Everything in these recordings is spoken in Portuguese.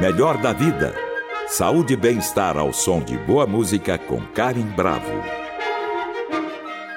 Melhor da vida. Saúde e bem-estar ao som de boa música com Karen Bravo.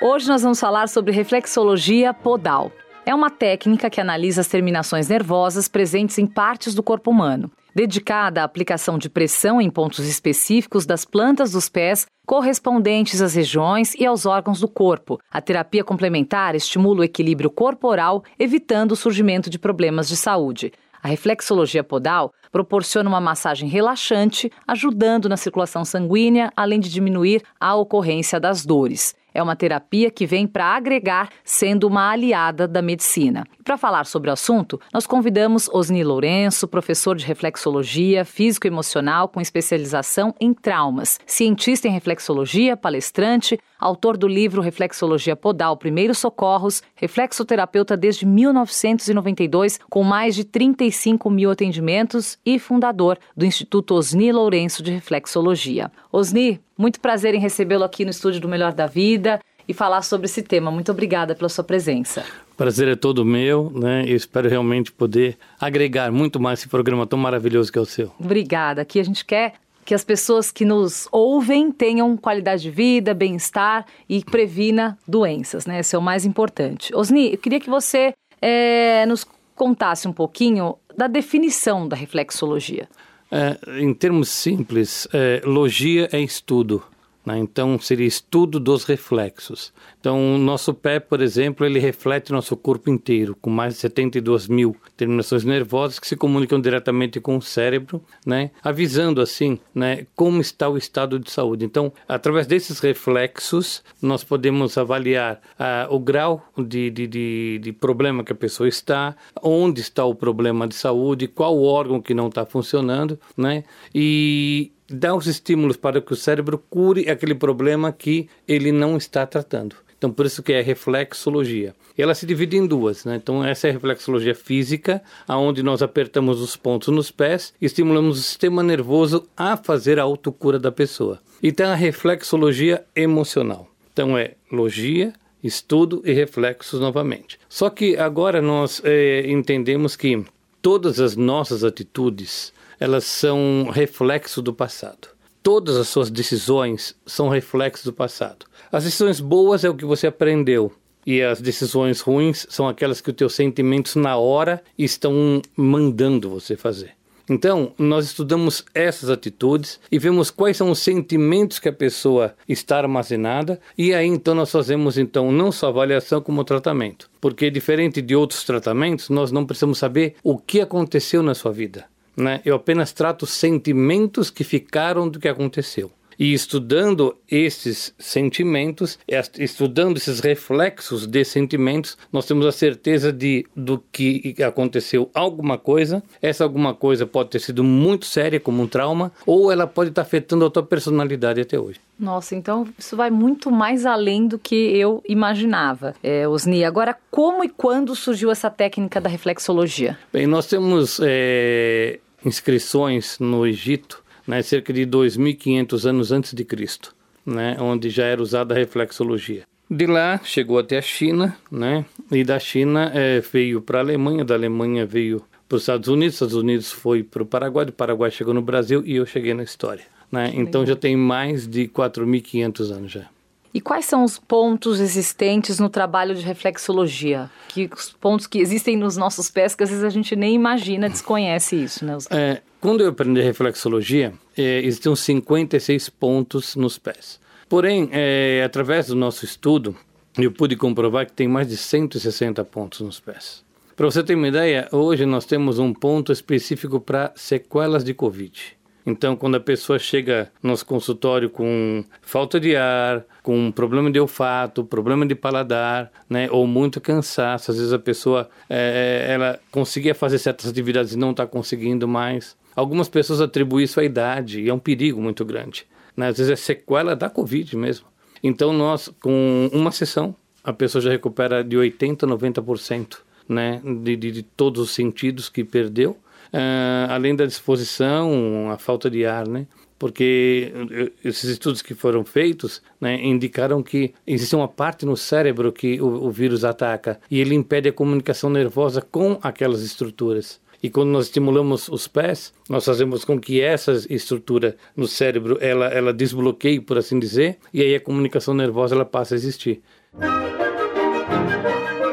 Hoje nós vamos falar sobre reflexologia podal. É uma técnica que analisa as terminações nervosas presentes em partes do corpo humano, dedicada à aplicação de pressão em pontos específicos das plantas dos pés correspondentes às regiões e aos órgãos do corpo. A terapia complementar estimula o equilíbrio corporal, evitando o surgimento de problemas de saúde. A reflexologia podal proporciona uma massagem relaxante, ajudando na circulação sanguínea, além de diminuir a ocorrência das dores. É uma terapia que vem para agregar, sendo uma aliada da medicina. Para falar sobre o assunto, nós convidamos Osni Lourenço, professor de reflexologia físico-emocional com especialização em traumas, cientista em reflexologia, palestrante, autor do livro Reflexologia Podal Primeiros Socorros, reflexoterapeuta desde 1992, com mais de 35 mil atendimentos e fundador do Instituto Osni Lourenço de Reflexologia. Osni, muito prazer em recebê-lo aqui no estúdio do Melhor da Vida e falar sobre esse tema. Muito obrigada pela sua presença. Prazer é todo meu, né? Eu espero realmente poder agregar muito mais esse programa tão maravilhoso que é o seu. Obrigada. Aqui a gente quer que as pessoas que nos ouvem tenham qualidade de vida, bem-estar e previna doenças, né? Esse é o mais importante. Osni, eu queria que você é, nos contasse um pouquinho da definição da reflexologia. É, em termos simples, é, logia é estudo. Né? Então, seria estudo dos reflexos. Então, o nosso pé, por exemplo, ele reflete nosso corpo inteiro, com mais de 72 mil terminações nervosas que se comunicam diretamente com o cérebro, né? avisando assim né, como está o estado de saúde. Então, através desses reflexos, nós podemos avaliar ah, o grau de, de, de, de problema que a pessoa está, onde está o problema de saúde, qual órgão que não está funcionando, né? E, dá os estímulos para que o cérebro cure aquele problema que ele não está tratando. Então, por isso que é reflexologia. Ela se divide em duas, né? Então, essa é a reflexologia física, aonde nós apertamos os pontos nos pés estimulamos o sistema nervoso a fazer a autocura da pessoa. E tem a reflexologia emocional. Então, é logia, estudo e reflexos novamente. Só que agora nós é, entendemos que todas as nossas atitudes, elas são reflexo do passado. Todas as suas decisões são reflexos do passado. As decisões boas é o que você aprendeu, e as decisões ruins são aquelas que os teus sentimentos na hora estão mandando você fazer. Então, nós estudamos essas atitudes e vemos quais são os sentimentos que a pessoa está armazenada e aí então nós fazemos então não só avaliação como tratamento. Porque diferente de outros tratamentos, nós não precisamos saber o que aconteceu na sua vida. Né? Eu apenas trato sentimentos que ficaram do que aconteceu. E estudando esses sentimentos, estudando esses reflexos de sentimentos, nós temos a certeza de do que aconteceu alguma coisa. Essa alguma coisa pode ter sido muito séria, como um trauma, ou ela pode estar afetando a tua personalidade até hoje. Nossa, então isso vai muito mais além do que eu imaginava. É, Osni, agora como e quando surgiu essa técnica da reflexologia? Bem, nós temos é, inscrições no Egito, né, cerca de 2.500 anos antes de Cristo, né, onde já era usada a reflexologia. De lá chegou até a China, né, e da China é, veio para a Alemanha, da Alemanha veio para os Estados Unidos, Estados Unidos foi para o Paraguai, do Paraguai chegou no Brasil e eu cheguei na história. Né? Então já tem mais de 4.500 anos já. E quais são os pontos existentes no trabalho de reflexologia? Que os pontos que existem nos nossos pés que às vezes a gente nem imagina, desconhece isso, né? É, quando eu aprendi reflexologia, é, existiam 56 pontos nos pés. Porém, é, através do nosso estudo, eu pude comprovar que tem mais de 160 pontos nos pés. Para você ter uma ideia, hoje nós temos um ponto específico para sequelas de Covid. Então, quando a pessoa chega no nosso consultório com falta de ar, com problema de olfato, problema de paladar, né, ou muito cansaço, às vezes a pessoa é, ela conseguia fazer certas atividades e não está conseguindo mais. Algumas pessoas atribuem isso à idade e é um perigo muito grande. Né? Às vezes é sequela da Covid mesmo. Então, nós, com uma sessão, a pessoa já recupera de 80% a 90% né, de, de, de todos os sentidos que perdeu uh, além da disposição, a falta de ar, né? Porque eh, esses estudos que foram feitos né, indicaram que existe uma parte no cérebro que o, o vírus ataca e ele impede a comunicação nervosa com aquelas estruturas. E quando nós estimulamos os pés, nós fazemos com que essa estrutura no cérebro ela, ela desbloqueie, por assim dizer, e aí a comunicação nervosa ela passa a existir.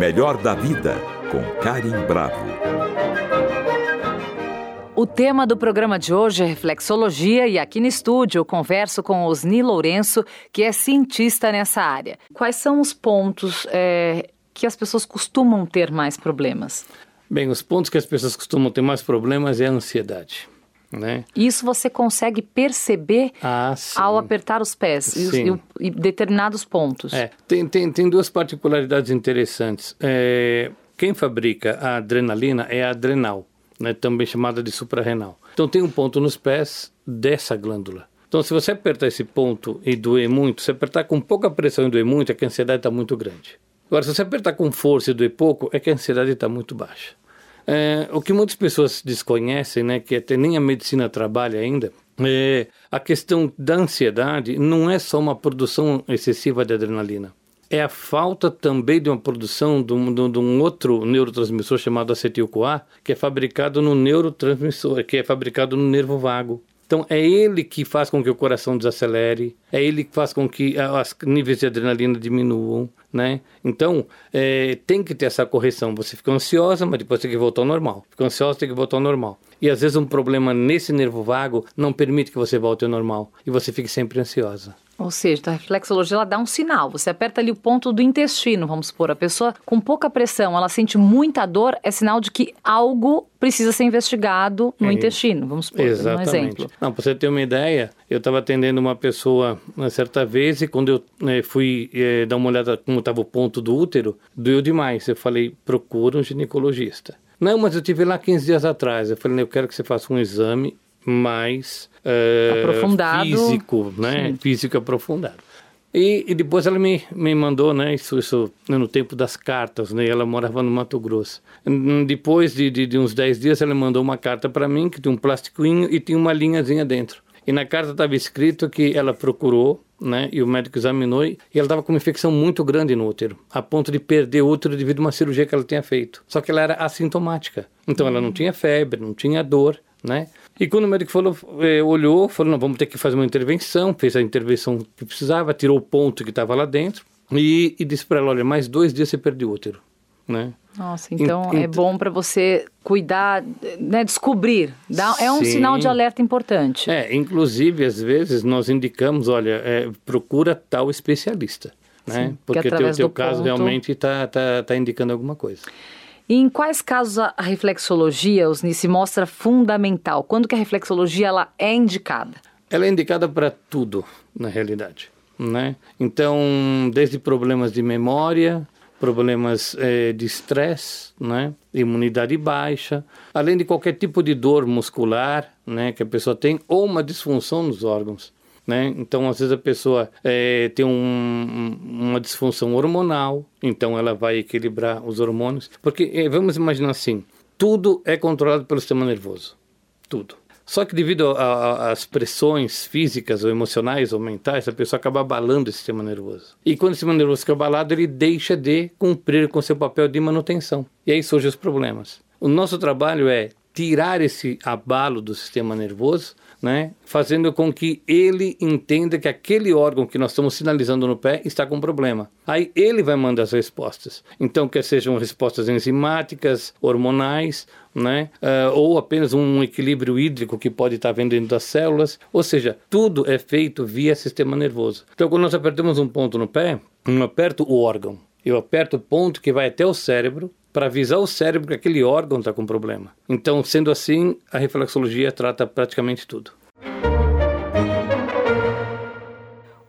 Melhor da vida com Karim Bravo. O tema do programa de hoje é reflexologia e aqui no estúdio eu converso com Osni Lourenço, que é cientista nessa área. Quais são os pontos é, que as pessoas costumam ter mais problemas? Bem, os pontos que as pessoas costumam ter mais problemas é a ansiedade. Né? Isso você consegue perceber ah, ao apertar os pés e, e, e, determinados pontos. É, tem, tem, tem duas particularidades interessantes. É, quem fabrica a adrenalina é a adrenal né, também chamada de suprarrenal. Então tem um ponto nos pés dessa glândula. Então se você apertar esse ponto e doer muito, se apertar com pouca pressão e doer muito, é que a ansiedade está muito grande. Agora, se você apertar com força e doer pouco, é que a ansiedade está muito baixa. É, o que muitas pessoas desconhecem, né, que até nem a medicina trabalha ainda, é a questão da ansiedade não é só uma produção excessiva de adrenalina é a falta também de uma produção de um, de um outro neurotransmissor chamado acetil-CoA, que é fabricado no neurotransmissor, que é fabricado no nervo vago. Então é ele que faz com que o coração desacelere, é ele que faz com que os níveis de adrenalina diminuam, né? Então é, tem que ter essa correção. Você fica ansiosa, mas depois tem que voltar ao normal. Fica ansiosa, tem que voltar ao normal. E às vezes um problema nesse nervo vago não permite que você volte ao normal e você fique sempre ansiosa. Ou seja, a reflexologia ela dá um sinal. Você aperta ali o ponto do intestino, vamos supor. A pessoa com pouca pressão, ela sente muita dor, é sinal de que algo precisa ser investigado no é intestino, vamos supor. Exatamente. Um exemplo. Não, para você ter uma ideia, eu estava atendendo uma pessoa uma certa vez e quando eu né, fui é, dar uma olhada como estava o ponto do útero, doeu demais. Eu falei, procura um ginecologista. Não, mas eu tive lá 15 dias atrás. Eu falei, eu quero que você faça um exame mais uh, aprofundado. físico, né? Sim. Físico aprofundado. E, e, depois ela me, me mandou, né, isso, isso no tempo das cartas, né, ela morava no Mato Grosso. Depois de, de, de uns 10 dias, ela mandou uma carta para mim, que tinha um plastiquinho e tinha uma linhazinha dentro. E na carta estava escrito que ela procurou, né, e o médico examinou, e ela estava com uma infecção muito grande no útero, a ponto de perder o útero devido a uma cirurgia que ela tinha feito. Só que ela era assintomática. Então ela não tinha febre, não tinha dor, né? E quando o médico falou, é, olhou, falou, não, vamos ter que fazer uma intervenção, fez a intervenção que precisava, tirou o ponto que estava lá dentro e, e disse para ela, olha, mais dois dias você perde o útero, né? Nossa, então é bom para você cuidar, né, descobrir. Dá, é um Sim. sinal de alerta importante. É, inclusive, às vezes, nós indicamos, olha, é, procura tal especialista, né? Sim, Porque o teu, teu caso ponto... realmente está tá, tá indicando alguma coisa. E em quais casos a reflexologia, Osni, se mostra fundamental? Quando que a reflexologia ela é indicada? Ela é indicada para tudo, na realidade. Né? Então, desde problemas de memória, problemas eh, de estresse, né? imunidade baixa, além de qualquer tipo de dor muscular né, que a pessoa tem, ou uma disfunção nos órgãos. Né? Então, às vezes a pessoa é, tem um, uma disfunção hormonal, então ela vai equilibrar os hormônios. Porque, é, vamos imaginar assim, tudo é controlado pelo sistema nervoso. Tudo. Só que devido às pressões físicas ou emocionais ou mentais, a pessoa acaba abalando o sistema nervoso. E quando o sistema nervoso fica abalado, ele deixa de cumprir com seu papel de manutenção. E aí surgem os problemas. O nosso trabalho é tirar esse abalo do sistema nervoso né, fazendo com que ele entenda que aquele órgão que nós estamos sinalizando no pé está com problema. Aí ele vai mandar as respostas. Então, quer sejam respostas enzimáticas, hormonais, né, uh, ou apenas um equilíbrio hídrico que pode estar vendo dentro das células. Ou seja, tudo é feito via sistema nervoso. Então, quando nós apertamos um ponto no pé, eu aperto o órgão. Eu aperto o ponto que vai até o cérebro para avisar o cérebro que aquele órgão está com problema. Então, sendo assim, a reflexologia trata praticamente tudo.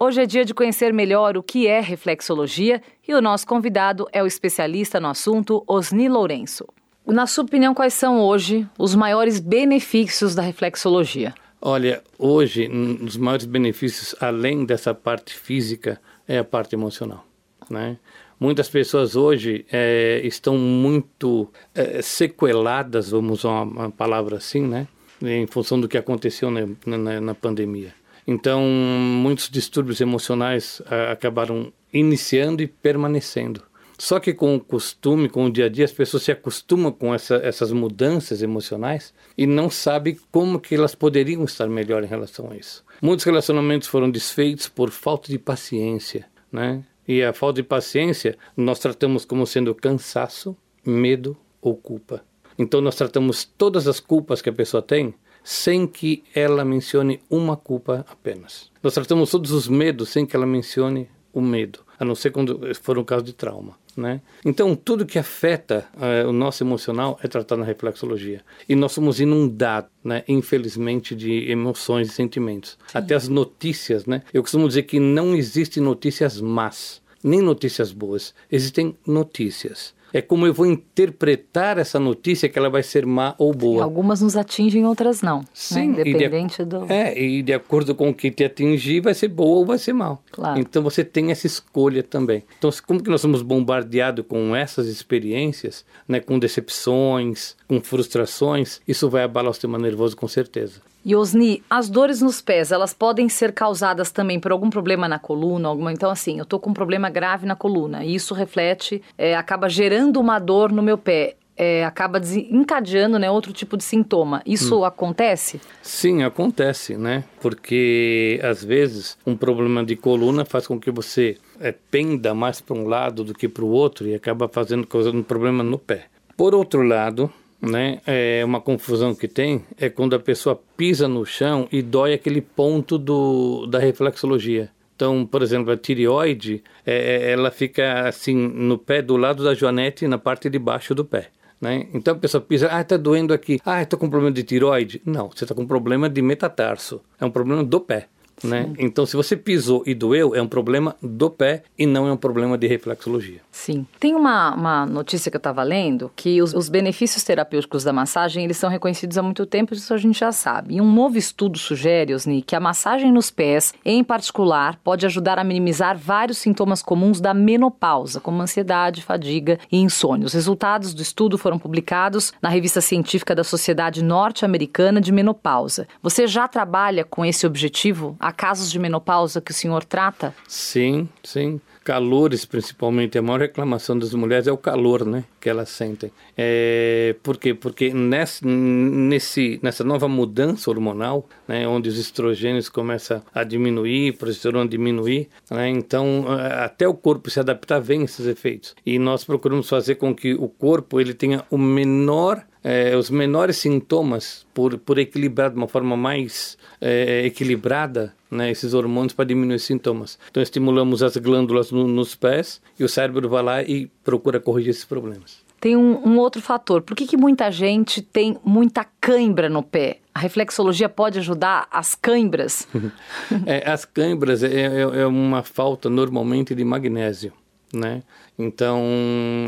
Hoje é dia de conhecer melhor o que é reflexologia e o nosso convidado é o especialista no assunto, Osni Lourenço. Na sua opinião, quais são hoje os maiores benefícios da reflexologia? Olha, hoje, os maiores benefícios, além dessa parte física, é a parte emocional. Né? Muitas pessoas hoje é, estão muito é, sequeladas, vamos usar uma, uma, palavra assim, né? Em função do que aconteceu na, na, na pandemia. Então, muitos distúrbios emocionais a, acabaram iniciando e permanecendo. Só que com o costume, com o dia a dia, as pessoas se acostumam com essa, essas mudanças emocionais e não sabem como que elas poderiam estar melhor em relação a isso. Muitos relacionamentos foram desfeitos por falta de paciência, né? E a falta de paciência nós tratamos como sendo cansaço, medo ou culpa. Então nós tratamos todas as culpas que a pessoa tem sem que ela mencione uma culpa apenas. Nós tratamos todos os medos sem que ela mencione o medo, a não ser quando for um caso de trauma. Né? Então, tudo que afeta uh, o nosso emocional é tratado na reflexologia. E nós somos inundados, né, infelizmente, de emoções e sentimentos. Sim. Até as notícias, né? Eu costumo dizer que não existem notícias más, nem notícias boas. Existem notícias é como eu vou interpretar essa notícia que ela vai ser má ou boa. Algumas nos atingem, outras não. Né? Sim, né? independente de, do. É, e de acordo com o que te atingir, vai ser boa ou vai ser mal. Claro. Então você tem essa escolha também. Então, como que nós somos bombardeados com essas experiências, né, com decepções, com frustrações, isso vai abalar o sistema nervoso com certeza. E Osni, as dores nos pés, elas podem ser causadas também por algum problema na coluna, alguma. Então, assim, eu tô com um problema grave na coluna e isso reflete, é, acaba gerando uma dor no meu pé. É, acaba encadeando né, outro tipo de sintoma. Isso hum. acontece? Sim, acontece, né? Porque às vezes um problema de coluna faz com que você é, penda mais para um lado do que para o outro e acaba fazendo causando um problema no pé. Por outro lado, né? É uma confusão que tem é quando a pessoa pisa no chão e dói aquele ponto do, da reflexologia. Então, por exemplo, a tireoide, é, é, ela fica assim no pé do lado da joanete, na parte de baixo do pé. Né? Então a pessoa pisa, ah, está doendo aqui, ah, estou com problema de tireoide. Não, você está com problema de metatarso, é um problema do pé. Né? Então, se você pisou e doeu, é um problema do pé e não é um problema de reflexologia. Sim. Tem uma, uma notícia que eu estava lendo que os, os, benefícios terapêuticos da massagem eles são reconhecidos há muito tempo, isso a gente já sabe. E um novo estudo sugere, Osni, que a massagem nos pés, em particular, pode ajudar a minimizar vários sintomas comuns da menopausa, como ansiedade, fadiga e insônia. Os resultados do estudo foram publicados na revista científica da Sociedade Norte-Americana de Menopausa. Você já trabalha com esse objetivo? Há casos de menopausa que o senhor trata? Sim, sim. Calores, principalmente. A maior reclamação das mulheres é o calor, né? Que elas sentem. É, por quê? Porque nesse, nesse, nessa nova mudança hormonal, né? Onde os estrogênios começam a diminuir, a progesterona diminuir, né? Então, até o corpo se adaptar, vem esses efeitos. E nós procuramos fazer com que o corpo ele tenha o menor é, os menores sintomas por, por equilibrar de uma forma mais é, equilibrada né, esses hormônios para diminuir os sintomas. Então estimulamos as glândulas no, nos pés e o cérebro vai lá e procura corrigir esses problemas. Tem um, um outro fator. Por que, que muita gente tem muita cãibra no pé? A reflexologia pode ajudar as cãibras? é, as cãibras é, é, é uma falta normalmente de magnésio né? Então,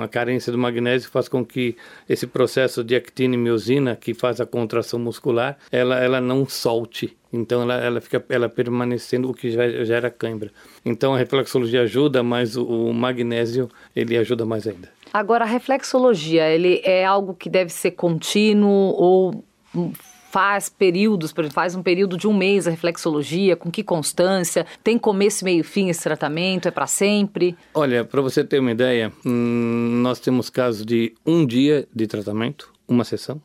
a carência do magnésio faz com que esse processo de actina e miosina, que faz a contração muscular, ela, ela não solte. Então, ela, ela fica ela permanecendo, o que gera cãibra. Então, a reflexologia ajuda, mas o, o magnésio, ele ajuda mais ainda. Agora, a reflexologia, ele é algo que deve ser contínuo ou faz períodos, faz um período de um mês a reflexologia, com que constância? Tem começo, meio fim esse tratamento? É para sempre? Olha, para você ter uma ideia, hum, nós temos casos de um dia de tratamento, uma sessão.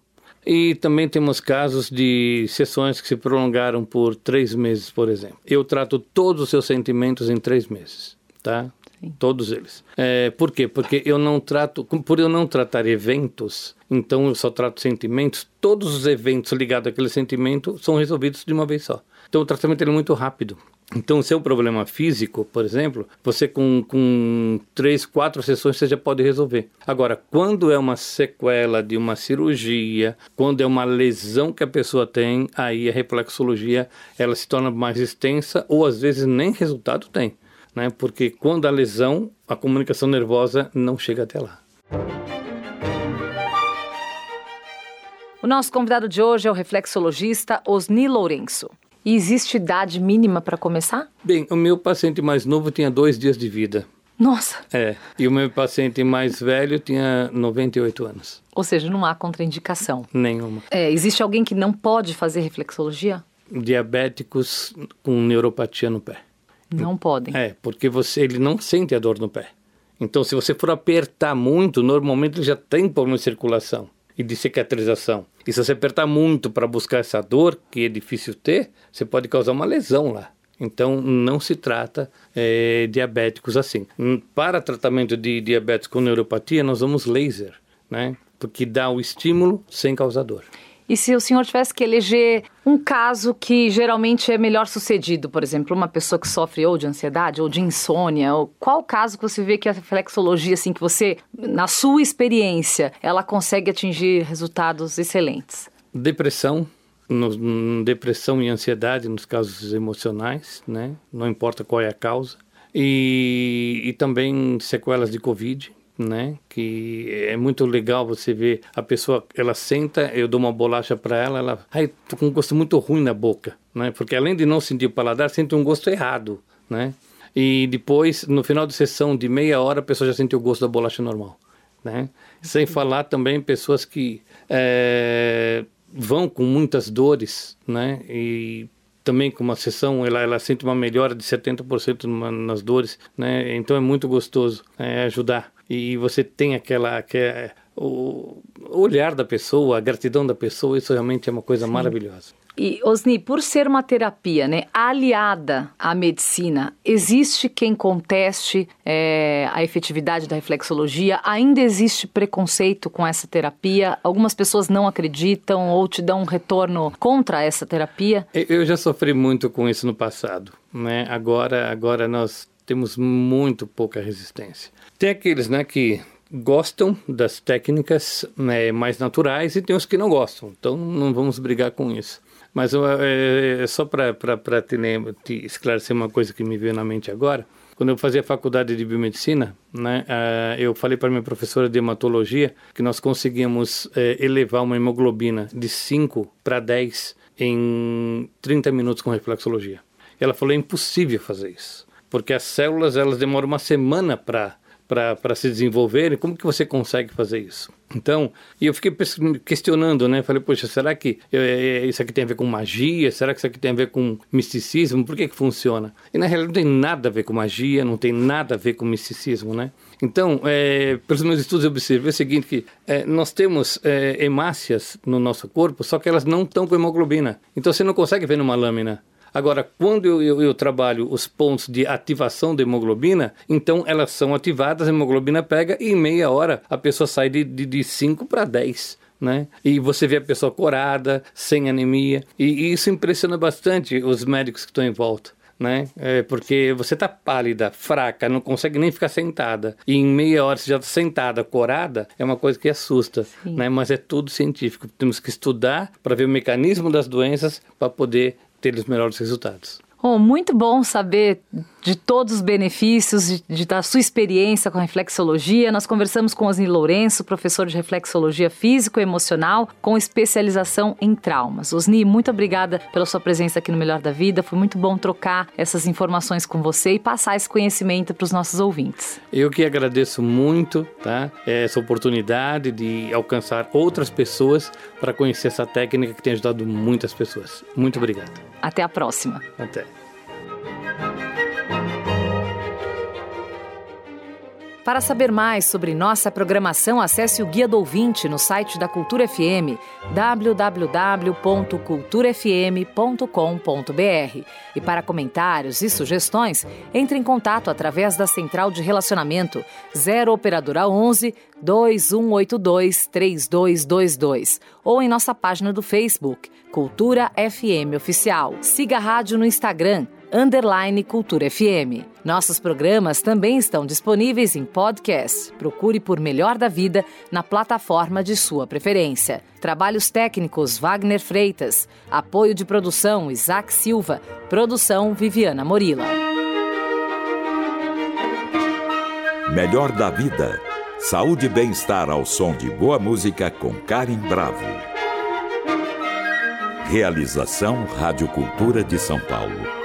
E também temos casos de sessões que se prolongaram por três meses, por exemplo. Eu trato todos os seus sentimentos em três meses, tá? Todos eles. É, por quê? Porque eu não trato, por eu não tratar eventos, então eu só trato sentimentos, todos os eventos ligados àquele sentimento são resolvidos de uma vez só. Então o tratamento é muito rápido. Então, seu problema físico, por exemplo, você com, com três, quatro sessões você já pode resolver. Agora, quando é uma sequela de uma cirurgia, quando é uma lesão que a pessoa tem, aí a reflexologia ela se torna mais extensa ou às vezes nem resultado tem né? Porque quando a lesão, a comunicação nervosa não chega até lá. O nosso convidado de hoje é o reflexologista Osni Lourenço. E existe idade mínima para começar? Bem, o meu paciente mais novo tinha dois dias de vida. Nossa! É, e o meu paciente mais velho tinha 98 anos. Ou seja, não há contraindicação. Nenhuma. É, existe alguém que não pode fazer reflexologia? Diabéticos com neuropatia no pé. Não podem. É, porque você ele não sente a dor no pé. Então, se você for apertar muito, normalmente ele já tem problema de circulação e de cicatrização. E se você apertar muito para buscar essa dor, que é difícil ter, você pode causar uma lesão lá. Então, não se trata é, diabéticos assim. Para tratamento de diabetes com neuropatia, nós usamos laser, né? Porque dá o estímulo sem causar dor. E se o senhor tivesse que eleger um caso que geralmente é melhor sucedido, por exemplo, uma pessoa que sofre ou de ansiedade ou de insônia, ou qual caso que você vê que a reflexologia, assim, que você, na sua experiência, ela consegue atingir resultados excelentes? Depressão, no, depressão e ansiedade nos casos emocionais, né? Não importa qual é a causa. E, e também sequelas de Covid, né? Que é muito legal você ver a pessoa, ela senta, eu dou uma bolacha para ela, ela, ai, tô com um gosto muito ruim na boca, né? Porque além de não sentir o paladar, sente um gosto errado, né? E depois, no final de sessão de meia hora, a pessoa já sentiu o gosto da bolacha normal, né? Sem falar também pessoas que é, vão com muitas dores, né? E também com uma sessão ela, ela sente uma melhora de 70% numa, nas dores, né? Então é muito gostoso é, ajudar e você tem aquela, aquela o olhar da pessoa, a gratidão da pessoa, isso realmente é uma coisa Sim. maravilhosa. E, Osni, por ser uma terapia né, aliada à medicina, existe quem conteste é, a efetividade da reflexologia? Ainda existe preconceito com essa terapia? Algumas pessoas não acreditam ou te dão um retorno contra essa terapia? Eu já sofri muito com isso no passado. Né? Agora, agora nós temos muito pouca resistência. Tem aqueles né, que gostam das técnicas né, mais naturais e tem os que não gostam. Então não vamos brigar com isso. Mas é, é só para te, te esclarecer uma coisa que me veio na mente agora. Quando eu fazia faculdade de biomedicina, né, uh, eu falei para minha professora de hematologia que nós conseguíamos uh, elevar uma hemoglobina de 5 para 10 em 30 minutos com reflexologia. Ela falou: é impossível fazer isso, porque as células elas demoram uma semana para para se desenvolverem, como que você consegue fazer isso? Então, e eu fiquei questionando, né? Falei, poxa, será que isso aqui tem a ver com magia? Será que isso aqui tem a ver com misticismo? Por que que funciona? E na realidade não tem nada a ver com magia, não tem nada a ver com misticismo, né? Então, é, pelos meus estudos eu observei o seguinte, que é, nós temos é, hemácias no nosso corpo, só que elas não estão com hemoglobina. Então você não consegue ver numa lâmina. Agora, quando eu, eu, eu, trabalho os pontos de ativação da hemoglobina, então elas são ativadas, a hemoglobina pega e em meia hora a pessoa sai de 5 para 10. Né? E você vê a pessoa corada, sem anemia, e, e isso impressiona bastante os médicos que estão em volta. Né? É porque você está pálida, fraca, não consegue nem ficar sentada. E em meia hora você já está sentada, corada, é uma coisa que assusta, né? Mas é tudo científico. Temos que estudar para ver o mecanismo das doenças para poder ter os melhores resultados. Oh, muito bom saber de todos os benefícios de, de, da sua experiência com a reflexologia. Nós conversamos com Osni Lourenço, professor de reflexologia físico-emocional, com especialização em traumas. Osni, muito obrigada pela sua presença aqui no Melhor da Vida. Foi muito bom trocar essas informações com você e passar esse conhecimento para os nossos ouvintes. Eu que agradeço muito tá? essa oportunidade de alcançar outras pessoas para conhecer essa técnica que tem ajudado muitas pessoas. Muito obrigado. Até a próxima. Até. Para saber mais sobre nossa programação, acesse o Guia do Ouvinte no site da Cultura FM, www.culturafm.com.br. E para comentários e sugestões, entre em contato através da Central de Relacionamento 0 Operadora 11 2182 3222 ou em nossa página do Facebook, Cultura FM Oficial. Siga a rádio no Instagram underline Cultura FM. Nossos programas também estão disponíveis em podcast. Procure por Melhor da Vida na plataforma de sua preferência. Trabalhos técnicos Wagner Freitas. Apoio de produção Isaac Silva. Produção Viviana Morila. Melhor da Vida. Saúde e bem-estar ao som de boa música com Karen Bravo. Realização Rádio Cultura de São Paulo.